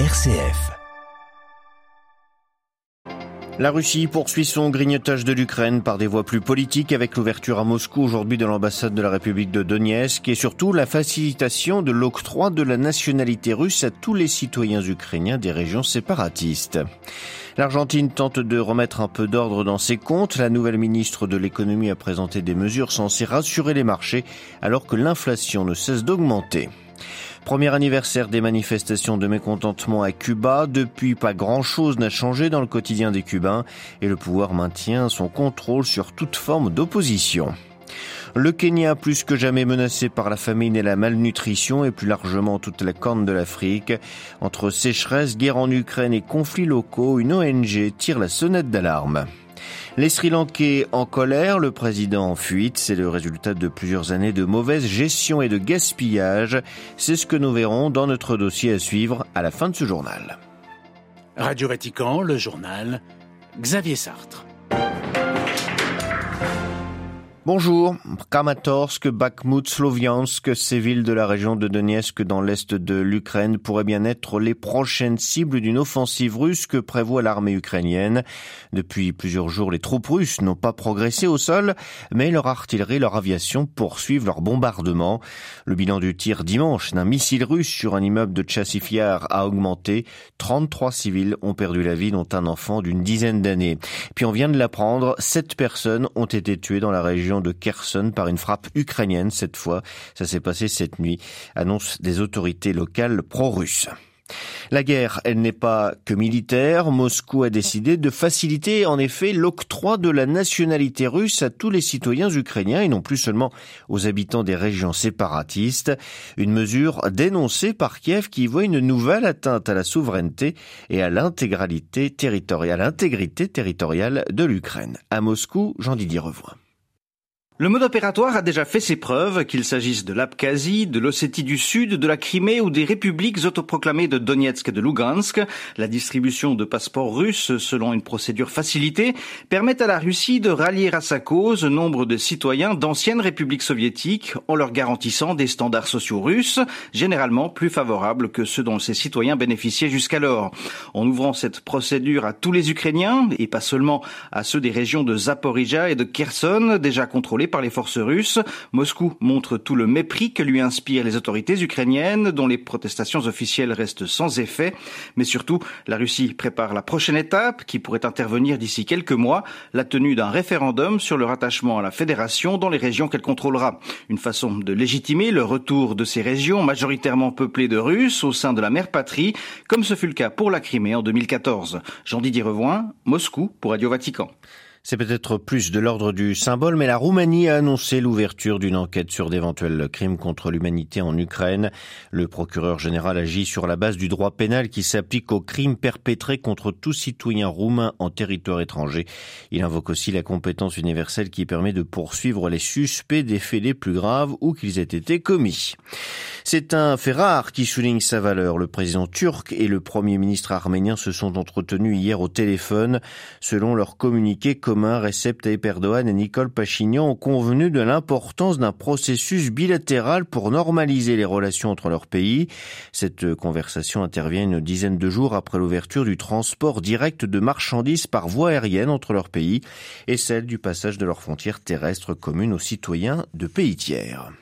RCF. La Russie poursuit son grignotage de l'Ukraine par des voies plus politiques avec l'ouverture à Moscou aujourd'hui de l'ambassade de la République de Donetsk et surtout la facilitation de l'octroi de la nationalité russe à tous les citoyens ukrainiens des régions séparatistes. L'Argentine tente de remettre un peu d'ordre dans ses comptes. La nouvelle ministre de l'économie a présenté des mesures censées rassurer les marchés alors que l'inflation ne cesse d'augmenter. Premier anniversaire des manifestations de mécontentement à Cuba. Depuis, pas grand-chose n'a changé dans le quotidien des Cubains et le pouvoir maintient son contrôle sur toute forme d'opposition. Le Kenya, plus que jamais menacé par la famine et la malnutrition, et plus largement toute la corne de l'Afrique. Entre sécheresse, guerre en Ukraine et conflits locaux, une ONG tire la sonnette d'alarme. Les Sri Lankais en colère, le président en fuite, c'est le résultat de plusieurs années de mauvaise gestion et de gaspillage. C'est ce que nous verrons dans notre dossier à suivre à la fin de ce journal. Radio Vatican, le journal, Xavier Sartre. Bonjour. Kramatorsk, Bakhmut, Sloviansk, ces villes de la région de Donetsk dans l'est de l'Ukraine pourraient bien être les prochaines cibles d'une offensive russe que prévoit l'armée ukrainienne. Depuis plusieurs jours, les troupes russes n'ont pas progressé au sol, mais leur artillerie, leur aviation poursuivent leur bombardement. Le bilan du tir dimanche d'un missile russe sur un immeuble de Tchassifiar a augmenté. 33 civils ont perdu la vie, dont un enfant d'une dizaine d'années. Puis on vient de l'apprendre, sept personnes ont été tuées dans la région de Kherson par une frappe ukrainienne cette fois. Ça s'est passé cette nuit, annonce des autorités locales pro-russes. La guerre, elle n'est pas que militaire. Moscou a décidé de faciliter en effet l'octroi de la nationalité russe à tous les citoyens ukrainiens et non plus seulement aux habitants des régions séparatistes. Une mesure dénoncée par Kiev qui voit une nouvelle atteinte à la souveraineté et à l'intégralité territoriale, l'intégrité territoriale de l'Ukraine. À Moscou, Jean-Didier Revoin. Le mode opératoire a déjà fait ses preuves, qu'il s'agisse de l'Abkhazie, de l'Ossétie du Sud, de la Crimée ou des républiques autoproclamées de Donetsk et de Lugansk. La distribution de passeports russes, selon une procédure facilitée, permet à la Russie de rallier à sa cause nombre de citoyens d'anciennes républiques soviétiques en leur garantissant des standards sociaux russes, généralement plus favorables que ceux dont ces citoyens bénéficiaient jusqu'alors. En ouvrant cette procédure à tous les Ukrainiens, et pas seulement à ceux des régions de Zaporizhia et de Kherson, déjà contrôlées par les forces russes. Moscou montre tout le mépris que lui inspirent les autorités ukrainiennes, dont les protestations officielles restent sans effet. Mais surtout, la Russie prépare la prochaine étape, qui pourrait intervenir d'ici quelques mois, la tenue d'un référendum sur le rattachement à la fédération dans les régions qu'elle contrôlera. Une façon de légitimer le retour de ces régions majoritairement peuplées de Russes au sein de la mère patrie, comme ce fut le cas pour la Crimée en 2014. Jean-Didier Revoin, Moscou pour Radio Vatican. C'est peut-être plus de l'ordre du symbole, mais la Roumanie a annoncé l'ouverture d'une enquête sur d'éventuels crimes contre l'humanité en Ukraine. Le procureur général agit sur la base du droit pénal qui s'applique aux crimes perpétrés contre tout citoyen roumain en territoire étranger. Il invoque aussi la compétence universelle qui permet de poursuivre les suspects des faits les plus graves ou qu'ils aient été commis. C'est un fait rare qui souligne sa valeur. Le président turc et le premier ministre arménien se sont entretenus hier au téléphone. Selon leur communiqué commun, Recep Tayyip Erdogan et Nicole Pachignan ont convenu de l'importance d'un processus bilatéral pour normaliser les relations entre leurs pays. Cette conversation intervient une dizaine de jours après l'ouverture du transport direct de marchandises par voie aérienne entre leurs pays et celle du passage de leurs frontières terrestres communes aux citoyens de pays tiers.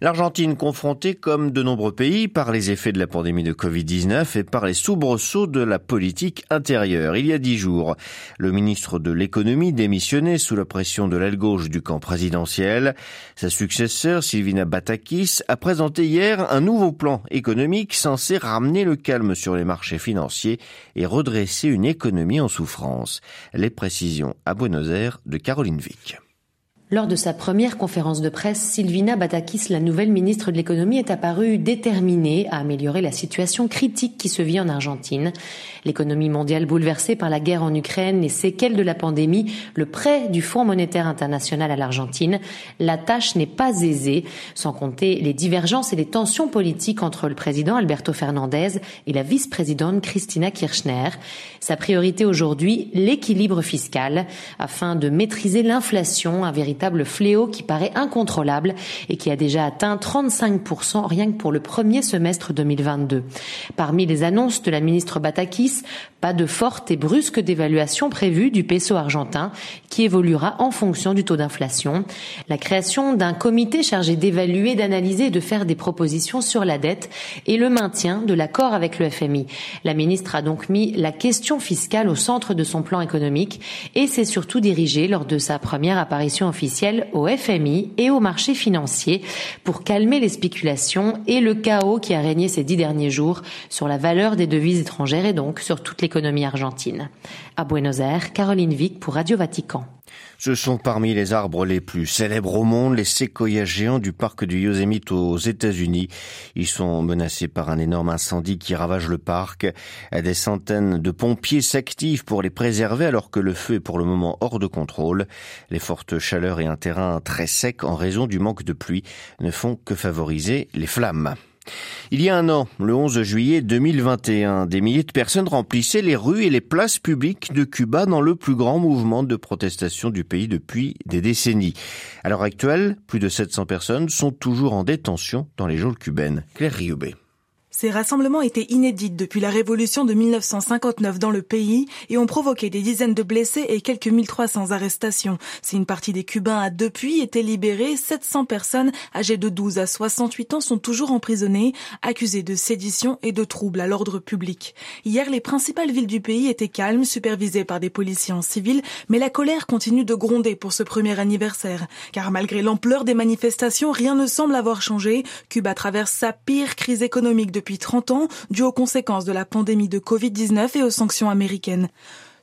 L'Argentine confrontée, comme de nombreux pays, par les effets de la pandémie de Covid-19 et par les soubresauts de la politique intérieure. Il y a dix jours, le ministre de l'économie démissionnait sous la pression de l'aile gauche du camp présidentiel. Sa successeur, Silvina Batakis, a présenté hier un nouveau plan économique censé ramener le calme sur les marchés financiers et redresser une économie en souffrance. Les précisions à Buenos Aires de Caroline Vic. Lors de sa première conférence de presse, Sylvina Batakis, la nouvelle ministre de l'économie, est apparue déterminée à améliorer la situation critique qui se vit en Argentine. L'économie mondiale bouleversée par la guerre en Ukraine, les séquelles de la pandémie, le prêt du Fonds monétaire international à l'Argentine, la tâche n'est pas aisée, sans compter les divergences et les tensions politiques entre le président Alberto Fernandez et la vice-présidente Christina Kirchner. Sa priorité aujourd'hui, l'équilibre fiscal, afin de maîtriser l'inflation, un véritable véritable fléau qui paraît incontrôlable et qui a déjà atteint 35% rien que pour le premier semestre 2022. Parmi les annonces de la ministre Batakis, pas de forte et brusque dévaluation prévue du peso argentin qui évoluera en fonction du taux d'inflation. La création d'un comité chargé d'évaluer, d'analyser et de faire des propositions sur la dette et le maintien de l'accord avec le FMI. La ministre a donc mis la question fiscale au centre de son plan économique et s'est surtout dirigée lors de sa première apparition officielle au FMI et au marché financier pour calmer les spéculations et le chaos qui a régné ces dix derniers jours sur la valeur des devises étrangères et donc sur toute l'économie argentine. À Buenos Aires, Caroline Vic pour Radio Vatican. Ce sont parmi les arbres les plus célèbres au monde, les séquoias géants du parc du Yosemite aux États-Unis. Ils sont menacés par un énorme incendie qui ravage le parc. Des centaines de pompiers s'activent pour les préserver alors que le feu est pour le moment hors de contrôle. Les fortes chaleurs et un terrain très sec en raison du manque de pluie ne font que favoriser les flammes. Il y a un an, le 11 juillet 2021, des milliers de personnes remplissaient les rues et les places publiques de Cuba dans le plus grand mouvement de protestation du pays depuis des décennies. À l'heure actuelle, plus de 700 personnes sont toujours en détention dans les geôles cubaines. Claire Riobé. Ces rassemblements étaient inédits depuis la révolution de 1959 dans le pays et ont provoqué des dizaines de blessés et quelques 1300 arrestations. Si une partie des Cubains a depuis été libérée, 700 personnes âgées de 12 à 68 ans sont toujours emprisonnées, accusées de sédition et de troubles à l'ordre public. Hier, les principales villes du pays étaient calmes, supervisées par des policiers en civil, mais la colère continue de gronder pour ce premier anniversaire. Car malgré l'ampleur des manifestations, rien ne semble avoir changé. Cuba traverse sa pire crise économique de depuis 30 ans, dû aux conséquences de la pandémie de Covid-19 et aux sanctions américaines.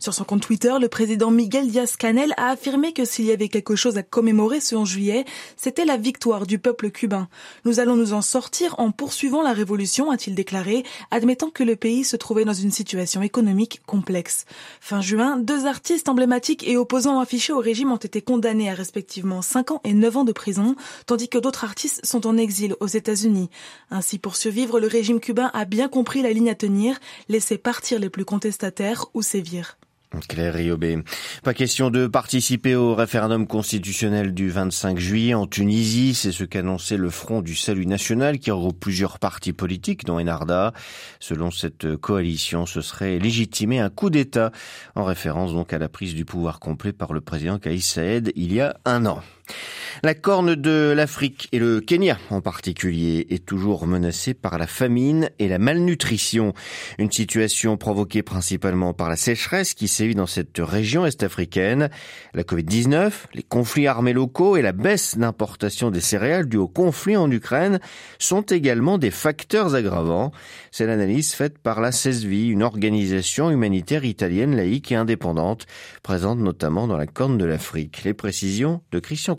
Sur son compte Twitter, le président Miguel Diaz-Canel a affirmé que s'il y avait quelque chose à commémorer ce 11 juillet, c'était la victoire du peuple cubain. Nous allons nous en sortir en poursuivant la révolution, a-t-il déclaré, admettant que le pays se trouvait dans une situation économique complexe. Fin juin, deux artistes emblématiques et opposants affichés au régime ont été condamnés à respectivement 5 ans et 9 ans de prison, tandis que d'autres artistes sont en exil aux États-Unis. Ainsi, pour survivre, le régime cubain a bien compris la ligne à tenir, laisser partir les plus contestataires ou sévir. Claire Riobé. Pas question de participer au référendum constitutionnel du 25 juillet en Tunisie. C'est ce qu'annonçait le Front du Salut National qui regroupe plusieurs partis politiques, dont Enarda. Selon cette coalition, ce serait légitimer un coup d'État en référence donc à la prise du pouvoir complet par le président Kaïs Saed il y a un an. La corne de l'Afrique et le Kenya en particulier est toujours menacée par la famine et la malnutrition. Une situation provoquée principalement par la sécheresse qui sévit dans cette région est-africaine. La Covid-19, les conflits armés locaux et la baisse d'importation des céréales due au conflit en Ukraine sont également des facteurs aggravants. C'est l'analyse faite par la CESVI, une organisation humanitaire italienne laïque et indépendante, présente notamment dans la corne de l'Afrique. Les précisions de Christian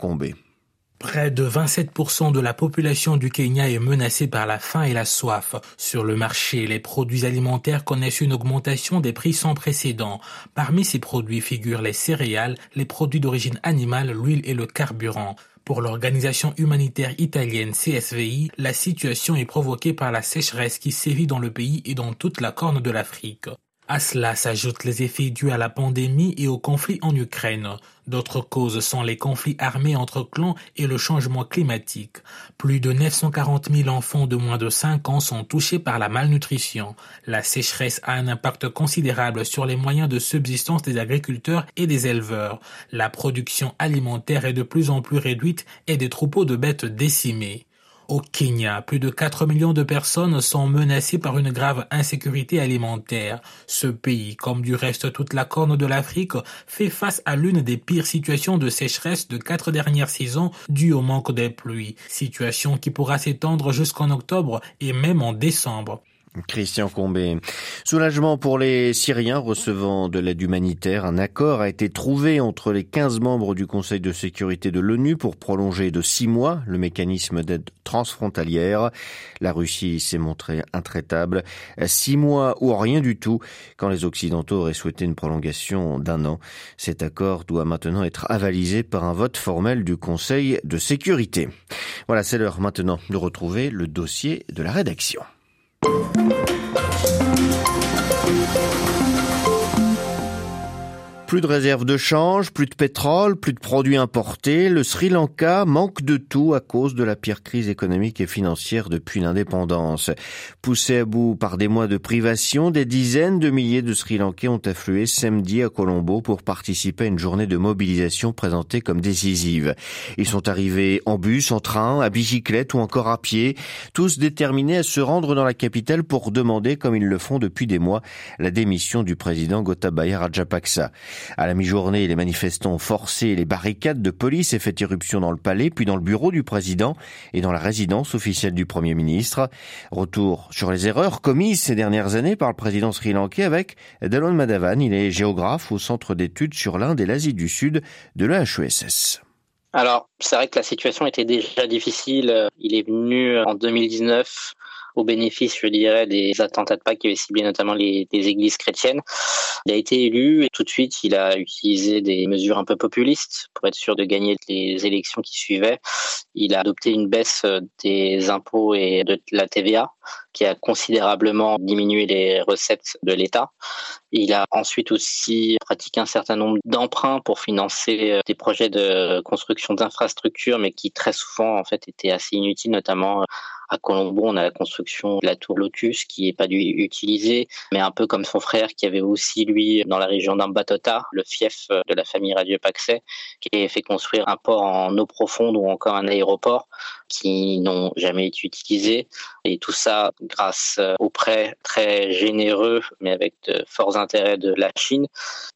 Près de 27% de la population du Kenya est menacée par la faim et la soif. Sur le marché, les produits alimentaires connaissent une augmentation des prix sans précédent. Parmi ces produits figurent les céréales, les produits d'origine animale, l'huile et le carburant. Pour l'organisation humanitaire italienne CSVI, la situation est provoquée par la sécheresse qui sévit dans le pays et dans toute la corne de l'Afrique. À cela s'ajoutent les effets dus à la pandémie et au conflit en Ukraine. D'autres causes sont les conflits armés entre clans et le changement climatique. Plus de 940 000 enfants de moins de 5 ans sont touchés par la malnutrition. La sécheresse a un impact considérable sur les moyens de subsistance des agriculteurs et des éleveurs. La production alimentaire est de plus en plus réduite et des troupeaux de bêtes décimés. Au Kenya, plus de 4 millions de personnes sont menacées par une grave insécurité alimentaire. Ce pays, comme du reste toute la corne de l'Afrique, fait face à l'une des pires situations de sécheresse de quatre dernières saisons dues au manque des pluies, situation qui pourra s'étendre jusqu'en octobre et même en décembre. Christian Combé. Soulagement pour les Syriens recevant de l'aide humanitaire. Un accord a été trouvé entre les 15 membres du Conseil de sécurité de l'ONU pour prolonger de six mois le mécanisme d'aide transfrontalière. La Russie s'est montrée intraitable. Six mois ou rien du tout quand les Occidentaux auraient souhaité une prolongation d'un an. Cet accord doit maintenant être avalisé par un vote formel du Conseil de sécurité. Voilà, c'est l'heure maintenant de retrouver le dossier de la rédaction. Plus de réserves de change, plus de pétrole, plus de produits importés. Le Sri Lanka manque de tout à cause de la pire crise économique et financière depuis l'indépendance. Poussé à bout par des mois de privation, des dizaines de milliers de Sri Lankais ont afflué samedi à Colombo pour participer à une journée de mobilisation présentée comme décisive. Ils sont arrivés en bus, en train, à bicyclette ou encore à pied, tous déterminés à se rendre dans la capitale pour demander, comme ils le font depuis des mois, la démission du président Gotabaya Rajapaksa. À la mi-journée, les manifestants ont forcé les barricades de police et fait irruption dans le palais, puis dans le bureau du président et dans la résidence officielle du premier ministre. Retour sur les erreurs commises ces dernières années par le président sri-lankais avec Dalon Madhavan. Il est géographe au centre d'études sur l'Inde et l'Asie du Sud de l'EHESS. Alors, c'est vrai que la situation était déjà difficile. Il est venu en 2019 au bénéfice, je dirais, des attentats de Pâques qui avaient ciblé notamment les, églises chrétiennes. Il a été élu et tout de suite, il a utilisé des mesures un peu populistes pour être sûr de gagner les élections qui suivaient. Il a adopté une baisse des impôts et de la TVA qui a considérablement diminué les recettes de l'État. Il a ensuite aussi pratiqué un certain nombre d'emprunts pour financer des projets de construction d'infrastructures, mais qui très souvent en fait étaient assez inutiles, notamment à Colombo, on a la construction de la tour Lotus qui n'est pas dû utiliser, mais un peu comme son frère qui avait aussi, lui, dans la région d'Ambatota, le fief de la famille Paxet, qui a fait construire un port en eau profonde ou encore un aéroport qui n'ont jamais été utilisés. Et tout ça grâce aux prêts très généreux, mais avec de forts intérêts de la Chine.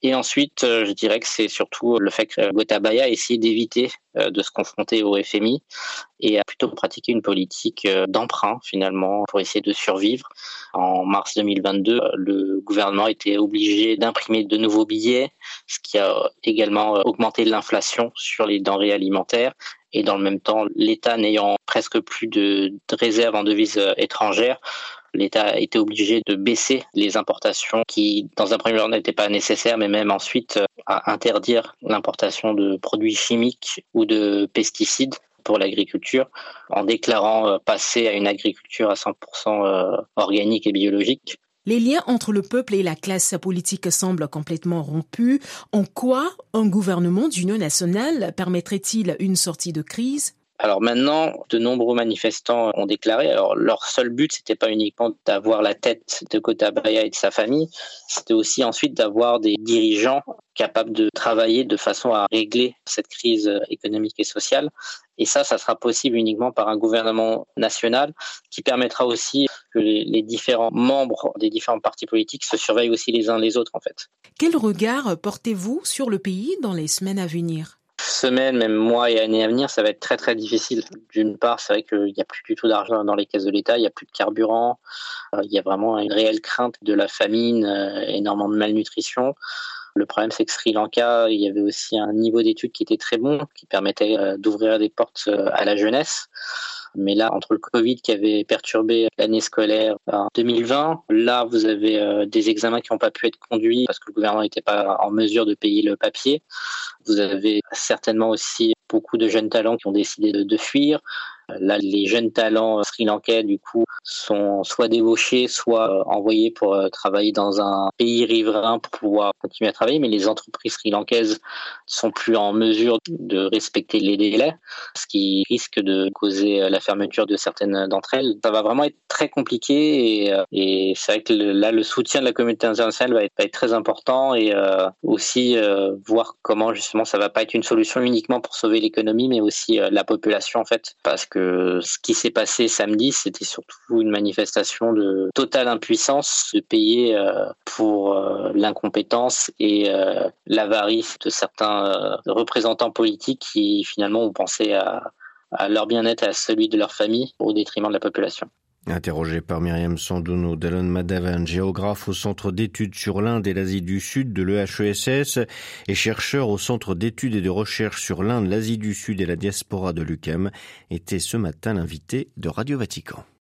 Et ensuite, je dirais que c'est surtout le fait que Gotabaya a essayé d'éviter euh, de se confronter au FMI et a plutôt pratiqué une politique euh, d'emprunt finalement pour essayer de survivre. En mars 2022, le gouvernement était obligé d'imprimer de nouveaux billets, ce qui a également euh, augmenté l'inflation sur les denrées alimentaires et dans le même temps, l'État n'ayant presque plus de, réserves en devises étrangères, l'État a été obligé de baisser les importations qui, dans un premier temps, n'étaient pas nécessaires, mais même ensuite à interdire l'importation de produits chimiques ou de pesticides pour l'agriculture en déclarant euh, passer à une agriculture à 100% euh, organique et biologique. Les liens entre le peuple et la classe politique semblent complètement rompus. En quoi un gouvernement d'union nationale permettrait-il une sortie de crise? Alors maintenant, de nombreux manifestants ont déclaré. Alors leur seul but, c'était pas uniquement d'avoir la tête de Kotabaya et de sa famille, c'était aussi ensuite d'avoir des dirigeants capables de travailler de façon à régler cette crise économique et sociale. Et ça, ça sera possible uniquement par un gouvernement national qui permettra aussi que les, différents membres des différents partis politiques se surveillent aussi les uns les autres, en fait. Quel regard portez-vous sur le pays dans les semaines à venir? Semaines, même mois et années à venir, ça va être très très difficile. D'une part, c'est vrai qu'il n'y a plus du tout d'argent dans les caisses de l'État, il n'y a plus de carburant, euh, il y a vraiment une réelle crainte de la famine, euh, énormément de malnutrition. Le problème, c'est que Sri Lanka, il y avait aussi un niveau d'études qui était très bon, qui permettait euh, d'ouvrir des portes à la jeunesse. Mais là, entre le Covid qui avait perturbé l'année scolaire en 2020, là, vous avez euh, des examens qui n'ont pas pu être conduits parce que le gouvernement n'était pas en mesure de payer le papier. Vous avez certainement aussi beaucoup de jeunes talents qui ont décidé de, fuir. Là, les jeunes talents sri-lankais, du coup, sont soit débauchés, soit euh, envoyés pour euh, travailler dans un pays riverain pour pouvoir continuer à travailler. Mais les entreprises sri-lankaises sont plus en mesure de respecter les délais, ce qui risque de causer euh, la fermeture de certaines d'entre elles. Ça va vraiment être très compliqué et, c'est vrai que là, le soutien de la communauté internationale va être, très important et aussi voir comment justement ça va pas être une solution uniquement pour sauver l'économie, mais aussi la population en fait, parce que ce qui s'est passé samedi, c'était surtout une manifestation de totale impuissance de payer euh, pour euh, l'incompétence et euh, l'avarice de certains représentants politiques qui finalement ont pensé à, à leur bien-être et à celui de leur famille au détriment de la population. Interrogé par Myriam Sandouno, Dallon Madavan, géographe au Centre d'études sur l'Inde et l'Asie du Sud de l'EHESS et chercheur au Centre d'études et de recherche sur l'Inde, l'Asie du Sud et la diaspora de l'UQAM, était ce matin l'invité de Radio Vatican.